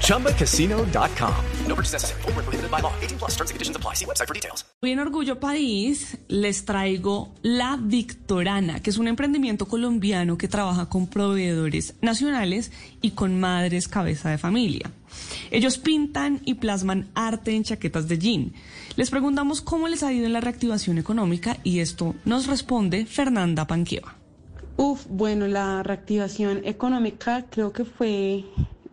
ChumbaCasino.com. No purchase necessary. Full prohibited by law. 18 plus terms and conditions apply. See website for details. Hoy en Orgullo País les traigo La Victorana, que es un emprendimiento colombiano que trabaja con proveedores nacionales y con madres cabeza de familia. Ellos pintan y plasman arte en chaquetas de jean. Les preguntamos cómo les ha ido en la reactivación económica y esto nos responde Fernanda Panquieva. Uf, bueno, la reactivación económica creo que fue,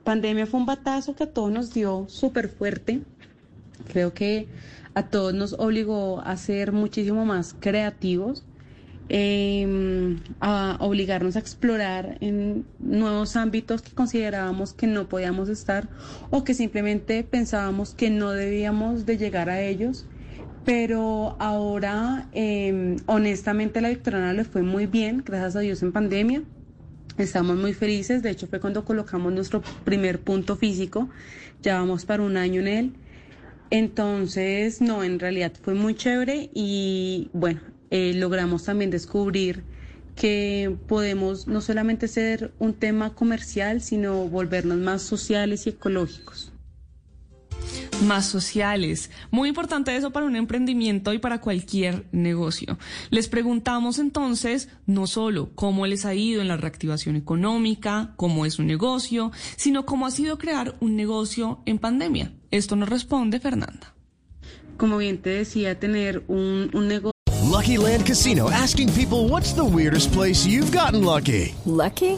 pandemia fue un batazo que a todos nos dio súper fuerte. Creo que a todos nos obligó a ser muchísimo más creativos, eh, a obligarnos a explorar en nuevos ámbitos que considerábamos que no podíamos estar o que simplemente pensábamos que no debíamos de llegar a ellos. Pero ahora, eh, honestamente, la Victoriana le fue muy bien, gracias a Dios en pandemia. Estamos muy felices, de hecho fue cuando colocamos nuestro primer punto físico, ya vamos para un año en él. Entonces, no, en realidad fue muy chévere y bueno, eh, logramos también descubrir que podemos no solamente ser un tema comercial, sino volvernos más sociales y ecológicos más sociales. Muy importante eso para un emprendimiento y para cualquier negocio. Les preguntamos entonces no solo cómo les ha ido en la reactivación económica, cómo es un negocio, sino cómo ha sido crear un negocio en pandemia. Esto nos responde Fernanda. Como bien te decía, tener un, un negocio. Lucky Land Casino asking people what's the weirdest place you've gotten lucky. Lucky?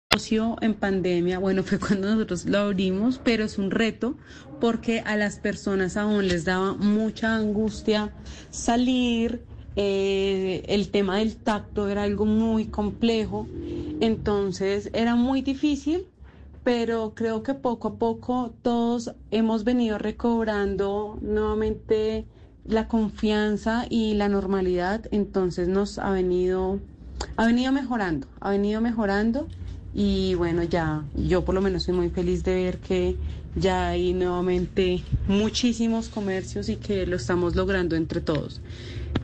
En pandemia, bueno, fue cuando nosotros lo abrimos, pero es un reto porque a las personas aún les daba mucha angustia salir, eh, el tema del tacto era algo muy complejo, entonces era muy difícil, pero creo que poco a poco todos hemos venido recobrando nuevamente la confianza y la normalidad, entonces nos ha venido, ha venido mejorando, ha venido mejorando y bueno, ya yo por lo menos soy muy feliz de ver que ya hay nuevamente muchísimos comercios y que lo estamos logrando entre todos.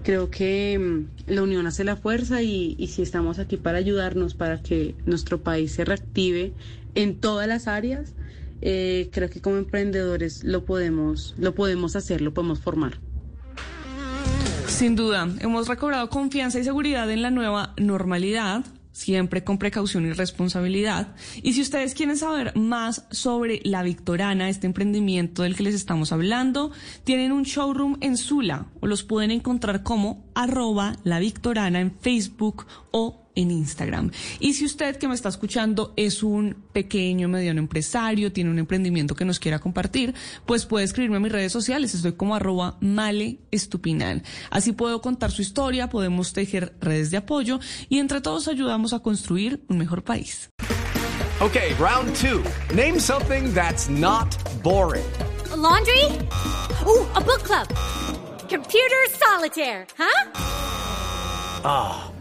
Creo que mm, la unión hace la fuerza y, y si estamos aquí para ayudarnos, para que nuestro país se reactive en todas las áreas, eh, creo que como emprendedores lo podemos, lo podemos hacer, lo podemos formar. Sin duda, hemos recobrado confianza y seguridad en la nueva normalidad siempre con precaución y responsabilidad. Y si ustedes quieren saber más sobre La Victorana, este emprendimiento del que les estamos hablando, tienen un showroom en Sula o los pueden encontrar como arroba La Victorana en Facebook o en Instagram. Y si usted que me está escuchando es un pequeño, mediano empresario, tiene un emprendimiento que nos quiera compartir, pues puede escribirme a mis redes sociales. Estoy como arroba male estupinal. Así puedo contar su historia, podemos tejer redes de apoyo y entre todos ayudamos a construir un mejor país. Okay, round two. Name something that's not boring. A laundry? Ooh, a book club. Computer solitaire, huh? Ah.